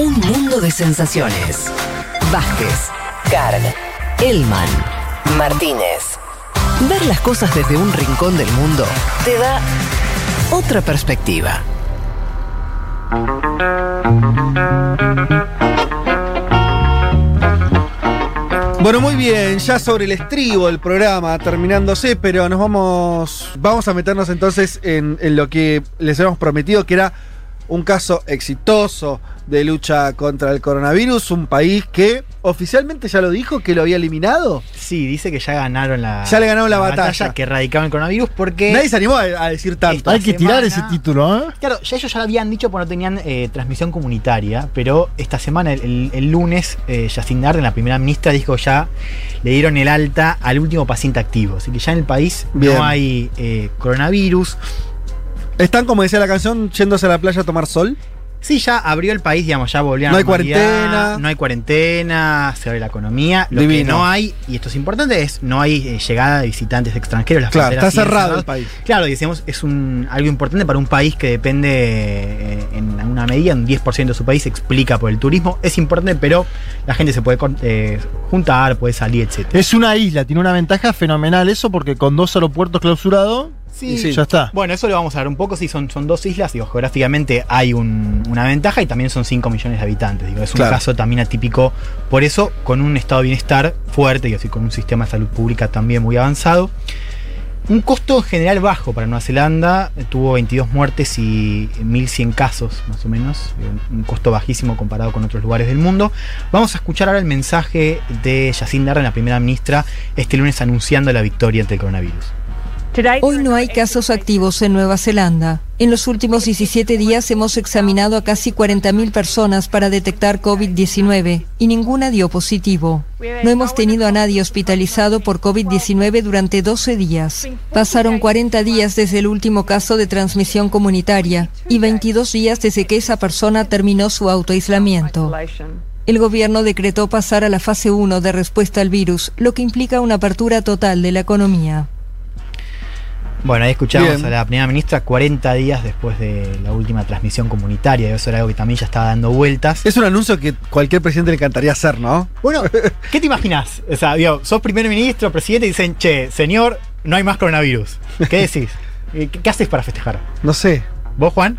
Un mundo de sensaciones. Vázquez, Carl, Elman, Martínez. Ver las cosas desde un rincón del mundo te da otra perspectiva. Bueno, muy bien, ya sobre el estribo del programa terminándose, pero nos vamos, vamos a meternos entonces en, en lo que les habíamos prometido, que era un caso exitoso de lucha contra el coronavirus, un país que oficialmente ya lo dijo que lo había eliminado. Sí, dice que ya ganaron la, Ya le ganaron la batalla. que erradicaron el coronavirus porque. Nadie se animó a, a decir tanto. Hay que tirar ese título, ¿eh? Claro, ya ellos ya lo habían dicho porque no tenían eh, transmisión comunitaria, pero esta semana, el, el- el lunes, eh, Jacinda Ardern, la primera ministra, dijo ya le dieron el alta al último paciente activo. Así que ya en el país Bien. no hay eh, coronavirus. Están, como decía la canción, yéndose a la playa a tomar sol. Sí, ya abrió el país, digamos, ya volvió a No hay cuarentena. No hay cuarentena, se abre la economía. Lo que no hay, y esto es importante, es no hay eh, llegada de visitantes extranjeros. Las Claro, está cerrado el país. Claro, y decimos, es un, algo importante para un país que depende eh, en alguna medida, un 10% de su país se explica por el turismo. Es importante, pero la gente se puede eh, juntar, puede salir, etc. Es una isla, tiene una ventaja fenomenal eso porque con dos aeropuertos clausurados, Sí. ya está. Bueno, eso lo vamos a ver un poco. Sí, son, son dos islas. Digo, geográficamente hay un- una ventaja y también son 5 millones de habitantes. Digo, es un Claro. caso también atípico. Por eso, con un estado de bienestar fuerte, y así con un sistema de salud pública también muy avanzado. Un costo en general bajo para Nueva Zelanda. Tuvo 22 muertes y 1.100 casos, más o menos. Un costo bajísimo comparado con otros lugares del mundo. Vamos a escuchar ahora el mensaje de Jacinda Ardern, la primera ministra, este lunes anunciando la victoria ante el coronavirus. Hoy no hay casos activos en Nueva Zelanda. En los últimos 17 días hemos examinado a casi 40.000 personas para detectar COVID-19 y ninguna dio positivo. No hemos tenido a nadie hospitalizado por COVID-19 durante 12 días. Pasaron 40 días desde el último caso de transmisión comunitaria y 22 días desde que esa persona terminó su autoaislamiento. El gobierno decretó pasar a la fase 1 de respuesta al virus, lo que implica una apertura total de la economía. Bueno, ahí escuchamos Bien. a la primera ministra 40 días después de la última transmisión comunitaria. Eso era algo que también ya estaba dando vueltas. Es un anuncio que cualquier presidente le encantaría hacer, ¿no? Bueno, ¿qué te imaginas? O sea, digo, sos primer ministro, presidente y dicen, che, señor, no hay más coronavirus. ¿Qué decís? ¿Qué, qué haces para festejar? No sé. ¿Vos, Juan?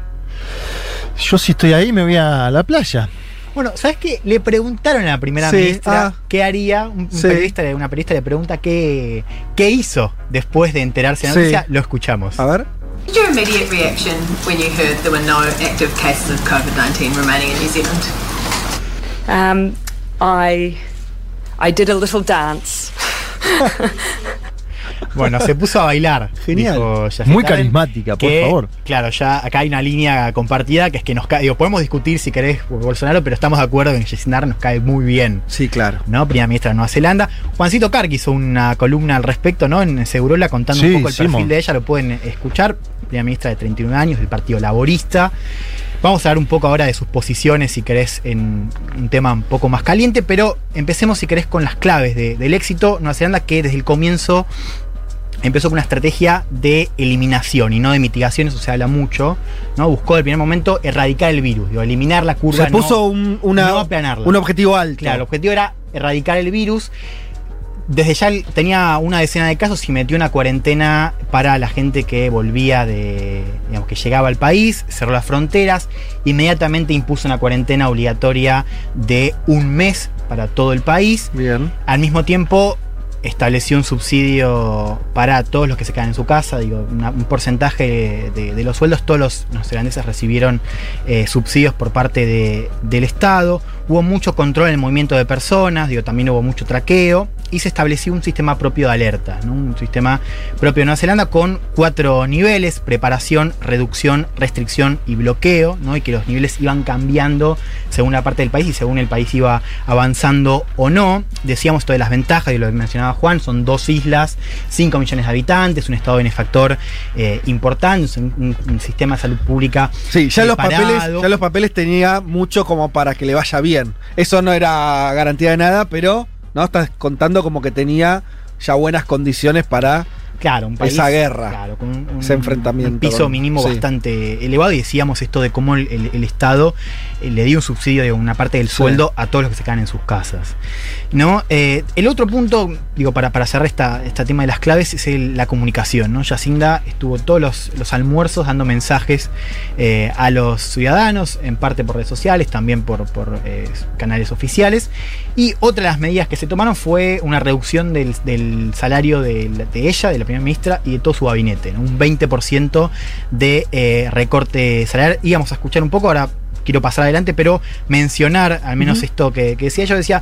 Yo si estoy ahí me voy a la playa. Bueno, ¿sabes qué? Le preguntaron a la primera Sí, ministra ah. qué haría. Un, Sí. periodista, una periodista le pregunta qué, qué hizo después de enterarse de la Sí. noticia. Lo escuchamos. A ver. Your immediate reaction when you heard there were no active cases of COVID 19 remaining in New Zealand? Um, I I did a little dance. Bueno, se puso a bailar. Genial. dijo Muy carismática, por que, favor. Claro, ya acá hay una línea compartida que es que nos cae. Digo, podemos discutir si querés por Bolsonaro, pero estamos de acuerdo en que Jacinda nos cae muy bien. Sí, claro. ¿no? Primera ministra de Nueva Zelanda. Juancito Carg hizo una columna al respecto, ¿no? En Segurola contando Sí, un poco el hicimos. perfil de ella, lo pueden escuchar. Primera ministra de 31 años del Partido Laborista. Vamos a hablar un poco ahora de sus posiciones, si querés, en un tema un poco más caliente, pero empecemos, si querés, con las claves de- del éxito. Nueva Zelanda que desde el comienzo empezó con una estrategia de eliminación y no de mitigación, eso se habla mucho, ¿no? Buscó el primer momento erradicar el virus, digo, eliminar la curva. Se puso no- un, una- no aplanarla. un objetivo alto. Claro, el objetivo era erradicar el virus. Desde ya tenía una decena de casos y metió una cuarentena para la gente que volvía de, digamos, que llegaba al país, cerró las fronteras, inmediatamente impuso una cuarentena obligatoria de un mes para todo el país. Bien. Al mismo tiempo, estableció un subsidio para todos los que se quedan en su casa, digo, una- un porcentaje de, los sueldos, todos los neozelandeses recibieron eh, subsidios por parte de- del Estado, hubo mucho control en el movimiento de personas, digo, también hubo mucho traqueo, y se estableció un sistema propio de alerta, ¿no? un sistema propio de Nueva Zelanda con cuatro niveles, preparación, reducción, restricción y bloqueo, ¿no? y que los niveles iban cambiando según la parte del país y según el país iba avanzando o no. Decíamos esto de las ventajas, y lo que mencionaba Juan, son dos islas, 5 millones de habitantes, un estado benefactor eh, importante, un, sistema de salud pública. Sí, ya los, papeles, ya los papeles tenía mucho como para que le vaya bien. Eso no era garantía de nada, pero no estás contando como que tenía ya buenas condiciones para Claro, un país. Esa guerra, claro, con un, ese enfrentamiento Un piso con- mínimo sí. bastante elevado. Y decíamos esto de cómo el, el- el Estado eh, le dio un subsidio de una parte del Sí. sueldo a todos los que se quedan en sus casas. ¿No? Eh, el otro punto, digo, para, para cerrar esta, este tema de las claves, es el- la comunicación. ¿no? Yacinda estuvo todos los, los almuerzos dando mensajes eh, a los ciudadanos, en parte por redes sociales, también por, por, eh, canales oficiales. Y otra de las medidas que se tomaron fue una reducción del, del salario de, la- de ella, de la primera ministra, y de todo su gabinete. ¿no? Un 20% de recorte salarial. Íbamos a escuchar un poco, ahora quiero pasar adelante, pero mencionar al menos esto que, que decía yo, decía...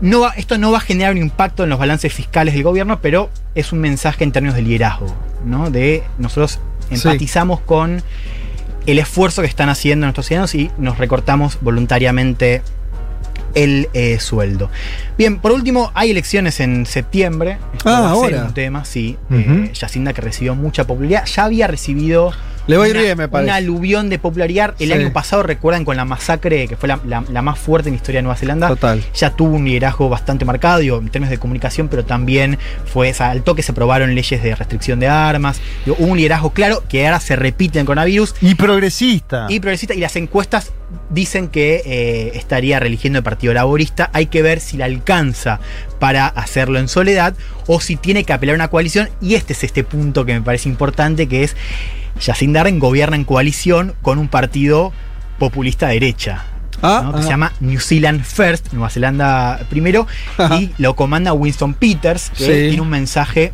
No va- esto no va a generar un impacto en los balances fiscales del gobierno, pero es un mensaje en términos de liderazgo, ¿no? De nosotros Sí. empatizamos con el esfuerzo que están haciendo nuestros ciudadanos y nos recortamos voluntariamente el eh, sueldo. Bien, por último, hay elecciones en septiembre. Esto Ah, va a ser ahora. un tema, sí. Eh, Yacinda que recibió mucha popularidad. Ya había recibido Le ir una, bien, me parece. una aluvión de popularidad. El Sí. año pasado, recuerdan, con la masacre, que fue la, la- la más fuerte en la historia de Nueva Zelanda. Total. Ya tuvo un liderazgo bastante marcado, digo, en términos de comunicación, pero también fue o sea, al toque se aprobaron leyes de restricción de armas. Digo, hubo un liderazgo claro que ahora se repite en coronavirus. Y progresista. Y progresista, y las encuestas dicen que eh, estaría reeligiendo el Partido Laborista. Hay que ver si la alcanza para hacerlo en soledad o si tiene que apelar a una coalición. Y este es este punto que me parece importante, que es Jacinda Ardern gobierna en coalición con un partido populista derecha. Ah, ¿no? que ah. se llama New Zealand First, Nueva Zelanda primero, Ajá. y lo comanda Winston Peters, que Sí. tiene un mensaje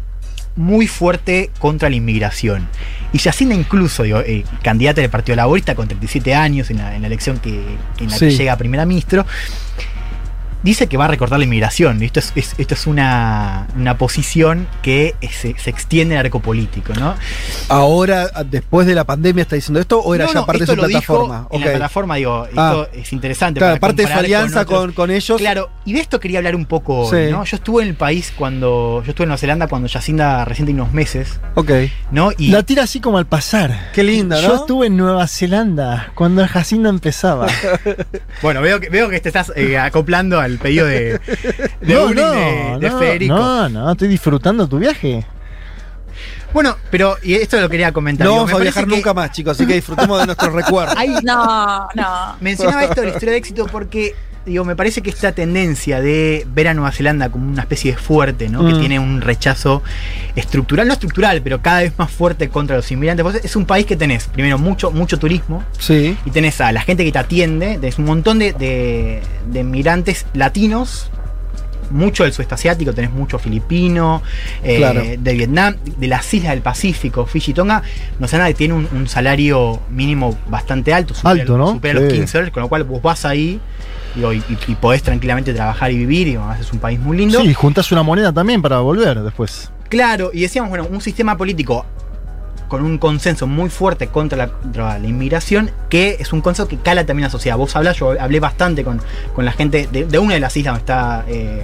muy fuerte contra la inmigración. Y Jacinda incluso, digo, eh, candidata del Partido Laborista con 37 años en la, en la elección que, en la que llega a primera ministro, dice que va a recortar la inmigración. Esto es, es- esto es una, una posición que eh, se, se extiende en el arco político, ¿no? Ahora, después de la pandemia, está diciendo esto o era No, ya no, parte de su lo dijo plataforma. En Ok. la plataforma, digo, Ah. esto es interesante. Claro, parte de su alianza con, con ellos. Claro, y de esto quería hablar un poco hoy, Sí. ¿no? Yo estuve en el país cuando. Yo estuve en Nueva Zelanda cuando Jacinda recién tenía unos meses, Ok. ¿no? Y La tira así como al pasar. Qué linda, Yo ¿no? estuve en Nueva Zelanda cuando Jacinda empezaba. bueno, veo que, veo que te estás eh, acoplando al pedido de, de no, bullying no, de, de no, Federico. no, no, estoy disfrutando tu viaje. Bueno, pero y esto lo quería comentar. No digo, vamos a viajar que nunca más, chicos, así que disfrutemos de nuestros recuerdos. Hay, No, no. Mencionaba esto de la historia de éxito porque, digo, me parece que esta tendencia de ver a Nueva Zelanda como una especie de fuerte, ¿no? Mm. Que tiene un rechazo estructural, no estructural, pero cada vez más fuerte contra los inmigrantes. Vos- Es un país que tenés, primero, mucho, mucho turismo. Sí. Y tenés a la gente que te atiende, tenés un montón de, de, de migrantes latinos, mucho del sudeste asiático, tenés mucho filipino, eh, Claro. de Vietnam, de las islas del Pacífico, Fiji Tonga, no sé nada, tiene un, un salario mínimo bastante alto, supera, Alto, ¿no? supera los Sí. 15 dólares, con lo cual vos vas ahí digo, y, y- y podés tranquilamente trabajar y vivir, y además es un país muy lindo. Sí, juntas una moneda también para volver después. Claro, y decíamos, bueno, un sistema político con un consenso muy fuerte contra la, contra la inmigración, que es un consenso que cala también a la sociedad. Vos hablás, yo hablé bastante con, con la gente de, de una de las islas donde está eh,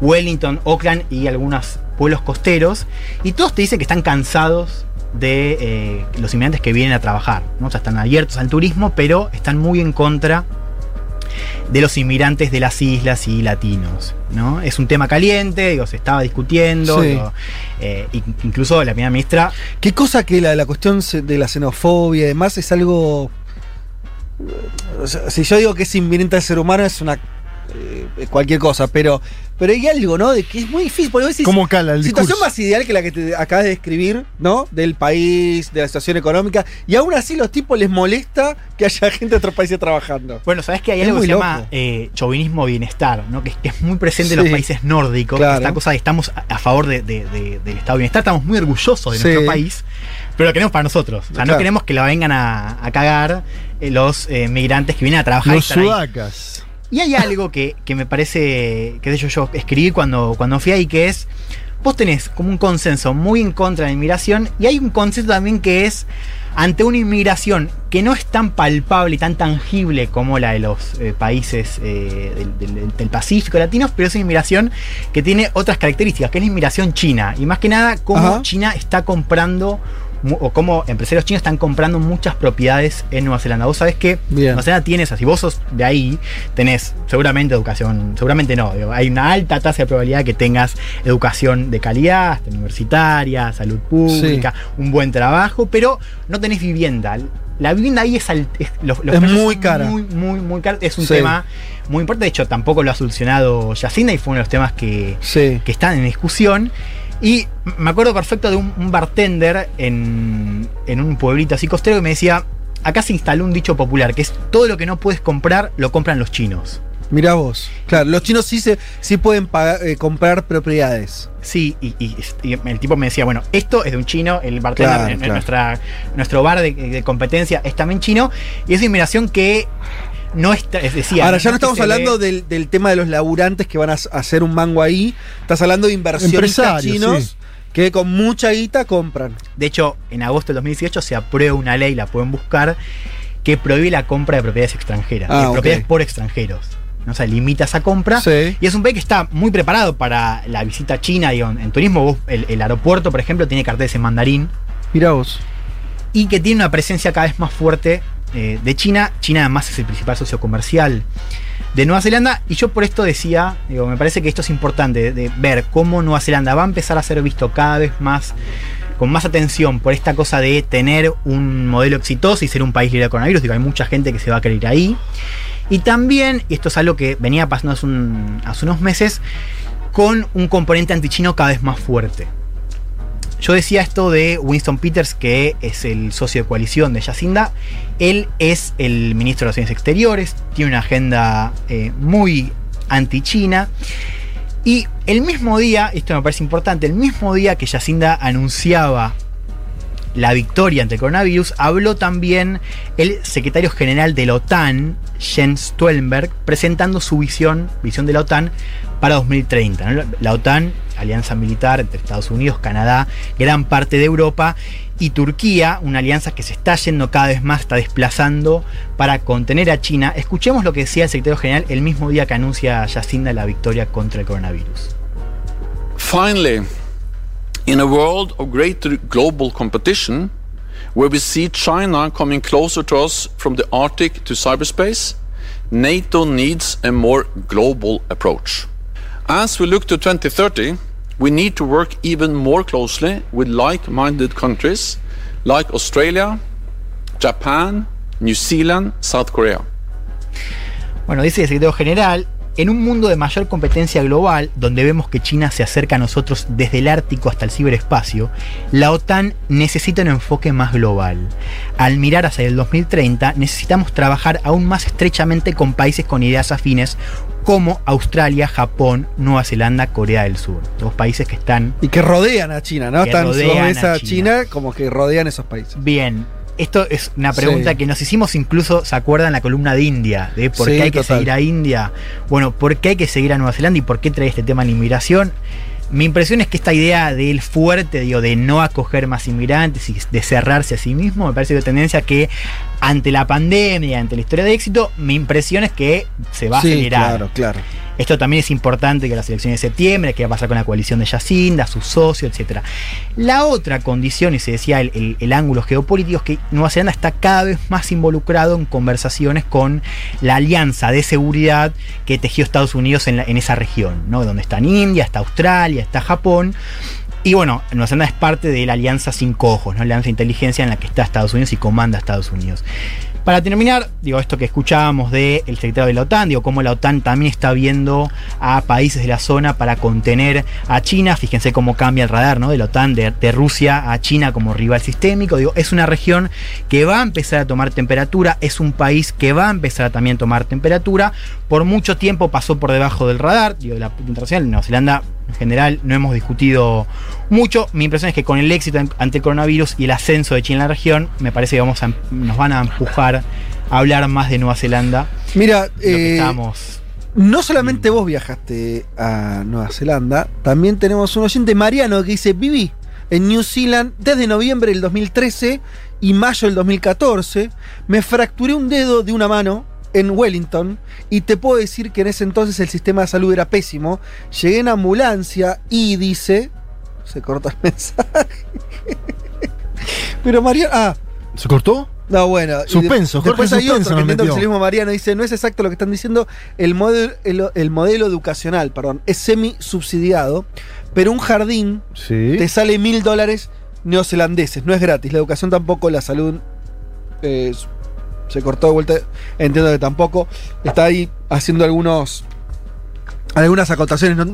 Wellington, Auckland y algunos pueblos costeros, y todos te dicen que están cansados de eh, los inmigrantes que vienen a trabajar, ¿no? O sea, están abiertos al turismo, pero están muy en contra de los inmigrantes de las islas y latinos. ¿no? Es un tema caliente, digo, se estaba discutiendo, Sí. digo, eh, in- incluso la primera ministra Qué cosa que la, la cuestión de la xenofobia y demás es algo. o sea, si yo digo que es inminente al ser humano, es una. Eh, cualquier cosa, pero. Pero hay algo, ¿no? De que es muy difícil. Porque vos decís, ¿Cómo cala el situación discurso? más ideal que la que te acabas de describir, ¿no? Del país, de la situación económica. Y aún así, los tipos les molesta que haya gente de otros países trabajando. Bueno, sabes que hay Es algo que se loco. llama eh, chauvinismo bienestar, ¿no? Que, que es muy presente en los países nórdicos. Claro. Esta cosa de estamos a, a favor de- de- de- del estado de bienestar, estamos muy orgullosos de Sí. nuestro país, pero lo queremos para nosotros. O sea, Claro. no queremos que lo vengan a, a cagar eh, los eh, migrantes que vienen a trabajar. Los sudacas. Y hay algo que, que me parece, que de hecho yo escribí cuando, cuando fui ahí, que es, vos tenés como un consenso muy en contra de la inmigración y hay un consenso también que es ante una inmigración que no es tan palpable y tan tangible como la de los eh, países eh, del, del- del Pacífico latinos, pero es una inmigración que tiene otras características, que es la inmigración china. Y más que nada, cómo Ajá. China está comprando o cómo empresarios chinos están comprando muchas propiedades en Nueva Zelanda. Vos sabés que Bien. Nueva Zelanda tiene esas. Si vos sos de ahí, tenés seguramente educación, seguramente no, digo, hay una alta tasa de probabilidad que tengas educación de calidad, universitaria, salud pública, un buen trabajo, pero no tenés vivienda. La vivienda ahí es, al- es- los, los Es muy cara. Muy, muy, muy cara. Es un Sí. tema muy importante. De hecho, tampoco lo ha solucionado Yacinda y fue uno de los temas que, Sí. que están en discusión. Y me acuerdo perfecto de un, un bartender en, en un pueblito así costero que me decía, acá se instaló un dicho popular, que es todo lo que no puedes comprar, lo compran los chinos. Mirá vos. Claro, los chinos sí, se, sí pueden pagar- eh, comprar propiedades. Sí, y, y- y el tipo me decía, bueno, esto es de un chino, el bartender, Claro, en- en claro. Nuestra, nuestro bar de, de competencia es también chino, y es una inmigración que no está, es decir, Ahora, ya no estamos hablando ve- del, del tema de los laburantes que van a hacer un mango ahí. Estás hablando de inversionistas chinos sí. que con mucha guita compran. De hecho, en agosto del 2018 se aprueba una ley, la pueden buscar, que prohíbe la compra de propiedades extranjeras, Ah, de propiedades por extranjeros. ¿no? O sea, limita esa compra. Sí. Y es un país que está muy preparado para la visita china. Digo, en turismo, vos- el, el aeropuerto, por ejemplo, tiene carteles en mandarín Mirá vos. y que tiene una presencia cada vez más fuerte eh, de China. China además es el principal socio comercial de Nueva Zelanda. Y yo por esto decía, digo, me parece que esto es importante, de, ver cómo Nueva Zelanda va a empezar a ser visto cada vez más con más atención por esta cosa de tener un modelo exitoso y ser un país libre de coronavirus. Digo, hay mucha gente que se va a querer ir ahí. Y también, y esto es algo que venía pasando hace, hace unos meses, con un componente antichino cada vez más fuerte. Yo decía esto de Winston Peters, que es el socio de coalición de Yacinda. Él es el ministro de Relaciones Exteriores, tiene una agenda eh, muy anti-China. Y el mismo día, esto me parece importante, el mismo día que Yacinda anunciaba la victoria ante el coronavirus, habló también el secretario general de la OTAN, Jens Stoltenberg, presentando su visión, visión de la OTAN para 2030. ¿no? La- La OTAN, alianza militar entre Estados Unidos, Canadá, gran parte de Europa y Turquía, una alianza que se está yendo cada vez más, está desplazando para contener a China. Escuchemos lo que decía el secretario general el mismo día que anuncia Yacinda la victoria contra el coronavirus. Finally, in a world of greater global competition, where we see China coming closer to us from the Arctic to cyberspace, NATO needs a more global approach. As we look to 2030, we need to work even more closely with like minded countries like Australia, Japan, New Zealand, South Korea. Bueno, dice el secretario general, en un mundo de mayor competencia global, donde vemos que China se acerca a nosotros desde el Ártico hasta el ciberespacio, la OTAN necesita un enfoque más global. Al mirar hacia el 2030, necesitamos trabajar aún más estrechamente con países con ideas afines como Australia, Japón, Nueva Zelanda, Corea del Sur. Dos países que están Y que rodean a China, ¿no? Que Están rodean a China. China como que rodean esos países. Bien, esto es una pregunta Sí. que nos hicimos incluso, ¿se acuerdan la columna de India? De por Sí, qué hay que seguir a India. Bueno, ¿por qué hay que seguir a Nueva Zelanda y por qué trae este tema de la inmigración? Mi impresión es que esta idea del fuerte, digo, de no acoger más inmigrantes y de cerrarse a sí mismo, me parece que tendencia que ante la pandemia, ante la historia de éxito, mi impresión es que se va a sí, acelerar. claro, claro. Esto también es importante que las elecciones de septiembre, qué va a pasar con la coalición de Yacinda, sus socios, etc. La otra condición, y se decía el, el- ángulo geopolítico, es que Nueva Zelanda está cada vez más involucrado en conversaciones con la alianza de seguridad que tejió Estados Unidos en, en esa región, ¿no? donde están India, está Australia, está Japón. Y bueno, Nueva Zelanda es parte de la alianza Cinco Ojos, ¿no? la alianza de inteligencia en la que está Estados Unidos y comanda Estados Unidos. Para terminar, digo, esto que escuchábamos del secretario de la OTAN, digo, cómo la OTAN también está viendo a países de la zona para contener a China. Fíjense cómo cambia el radar, ¿no? De la OTAN, de, de Rusia a China como rival sistémico. Digo, es una región que va a empezar a tomar temperatura, es un país que va a empezar a también tomar temperatura. Por mucho tiempo pasó por debajo del radar, digo, de la internacional. Nueva Zelanda en general no hemos discutido mucho. Mi impresión es que con el éxito ante el coronavirus y el ascenso de China en la región, me parece que vamos a, nos van a empujar a hablar más de Nueva Zelanda. Mira, eh, estábamos. no solamente vos viajaste a Nueva Zelanda, también tenemos un oyente Mariano que dice, viví en New Zealand desde noviembre del 2013 y mayo del 2014. Me fracturé un dedo de una mano en Wellington y te puedo decir que en ese entonces el sistema de salud era pésimo. Llegué en ambulancia y dice... Se corta el mensaje. Pero Mariano. Ah, ¿Se cortó? no, bueno. Suspenso, Jorge Después hay suspenso otro que el mismo Mariano. Dice: No es exacto lo que están diciendo. El modelo, el, el modelo educacional, perdón, es semi-subsidiado. Pero un jardín Sí. te sale mil dólares neozelandeses. No es gratis. La educación tampoco, la salud. eh, se cortó de vuelta. Entiendo que tampoco. Está ahí haciendo algunos. Algunas acotaciones.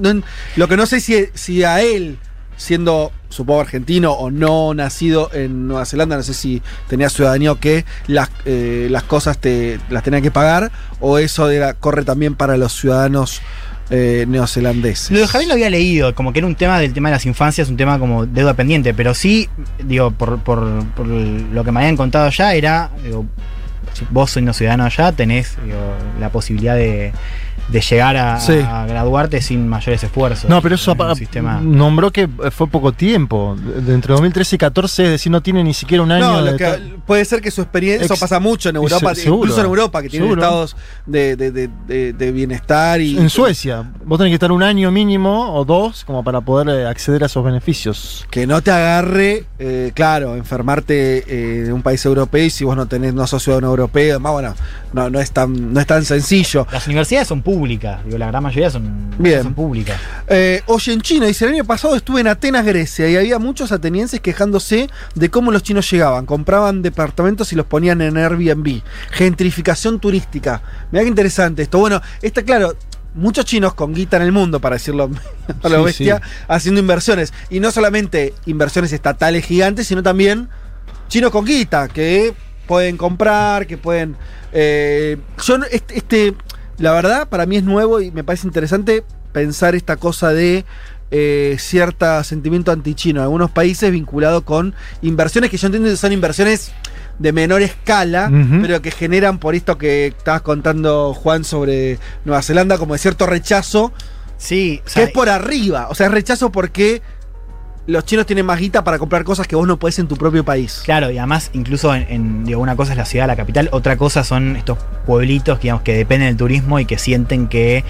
Lo que no sé si, si a él, siendo, supongo, argentino o no nacido en Nueva Zelanda, no sé si tenía ciudadanía o qué, las, eh, las cosas te las tenía que pagar. O eso corre también para los ciudadanos eh, neozelandeses. Lo de jardín lo había leído, como que era un tema del tema de las infancias, un tema como deuda pendiente, pero sí, digo, por, por- lo que me habían contado ya, era, vos siendo ciudadano allá, tenés digo, la posibilidad de, de llegar a, Sí. a graduarte sin mayores esfuerzos. No, pero eso apa- sistema. nombró que fue poco tiempo. De entre 2013 y 14, es decir, no tiene ni siquiera un año No, lo de que- puede ser que su experiencia, eso pasa mucho en Europa, se- seguro, incluso en Europa, que tienen seguro. estados de, de- de- de- de bienestar y... En Suecia, vos tenés que estar un año mínimo o dos como para poder eh, acceder a esos beneficios. Que no te agarre, eh, claro, enfermarte eh, en un país europeo y si vos no tenés, no sos ciudadano europeo, además, bueno, no, no, es tan, no es tan sencillo. Las universidades son públicas, digo, la gran mayoría son, Bien. son públicas. Eh, oye, en China, dice, el año pasado estuve en Atenas, Grecia, y había muchos atenienses quejándose de cómo los chinos llegaban, compraban departamentos y los ponían en Airbnb. Gentrificación turística. Mirá qué interesante esto. Bueno, está claro. Muchos chinos con guita en el mundo, para decirlo a lo Sí, bestia, sí. haciendo inversiones. Y no solamente inversiones estatales gigantes, sino también chinos con guita, que pueden comprar, que pueden... eh, yo, este, este, la verdad, para mí es nuevo y me parece interesante pensar esta cosa de eh, cierto sentimiento antichino. En algunos países vinculado con inversiones que yo entiendo que son inversiones de menor escala, pero que generan por esto que estabas contando Juan sobre Nueva Zelanda como de cierto rechazo, Sí, o que sea, es por arriba, o sea, es rechazo porque los chinos tienen más guita para comprar cosas que vos no podés en tu propio país. Claro, y además, incluso en, en- digo, una cosa es la ciudad, la capital, otra cosa son estos pueblitos digamos, que dependen del turismo y que sienten que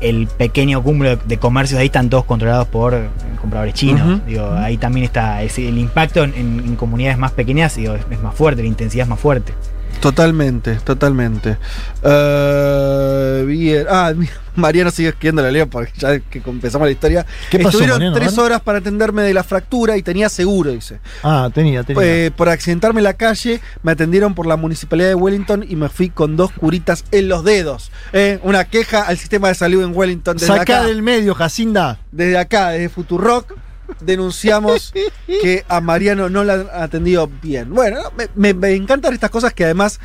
el pequeño cúmulo de, de comercios ahí están todos controlados por compradores chinos. Digo, ahí también está el impacto en, en- en comunidades más pequeñas digo, es, es más fuerte, la intensidad es más fuerte. Totalmente, totalmente. Eh, bien. Ah, Mariano sigue escribiendo la leo porque ya que empezamos la historia. ¿Qué pasó, Estuvieron Mariano? tres horas para atenderme de la fractura y tenía seguro, dice. Ah, tenía, tenía. Eh, por accidentarme en la calle, me atendieron por la municipalidad de Wellington y me fui con dos curitas en los dedos. Eh, una queja al sistema de salud en Wellington desde Sacá acá. del medio, Jacinda. Desde acá, desde Futurock, denunciamos que a Mariano no la han atendido bien. Bueno, me, me- me encantan estas cosas que además,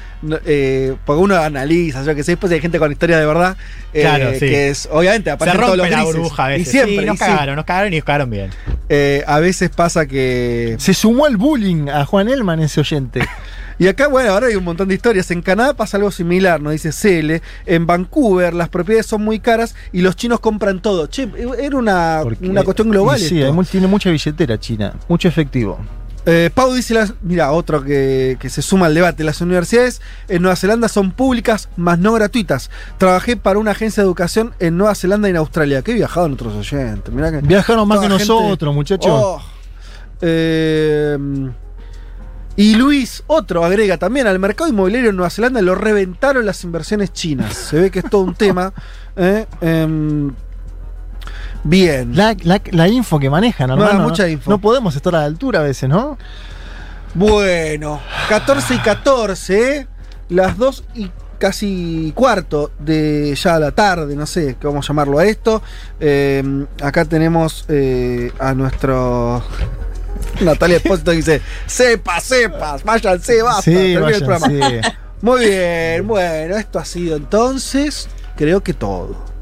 eh, porque uno analiza, yo que sé, después hay gente con historia de verdad, eh, Claro, sí. que es, obviamente, Se aparecen todos los la burbuja a veces. Y siempre, Sí, nos y sí. cagaron, nos cagaron y nos cagaron bien. Eh, a veces pasa que... Se sumó al bullying a Juan Elman, ese oyente. Y acá, bueno, ahora hay un montón de historias. En Canadá pasa algo similar, nos dice CL. En Vancouver las propiedades son muy caras y los chinos compran todo. Che, era una, Porque- una cuestión global. Sí, esto. tiene mucha billetera China, mucho efectivo. Eh, Pau dice, las, mira, otro que, que se suma al debate, las universidades en Nueva Zelanda son públicas, más no gratuitas. Trabajé para una agencia de educación en Nueva Zelanda y en Australia. Que he viajado en otros oyentes. Mirá que, Viajaron más que gente- nosotros, muchachos. Oh. Eh, y Luis, otro, agrega también, al mercado inmobiliario en Nueva Zelanda lo reventaron las inversiones chinas. Se ve que es todo un tema. ¿eh? Em, bien. La, la- la info que manejan, No, hermano. mucha info. No podemos estar a la altura a veces, ¿no? Bueno, 14 y 14, ¿eh? las 2 y casi cuarto de ya la tarde, no sé qué vamos a llamarlo a esto. Eh, acá tenemos eh, a nuestro Natalia Espósito dice, sepas, sepas, váyanse, basta, sí, termina el programa. sí. Muy bien, bueno, esto ha sido entonces, creo que todo.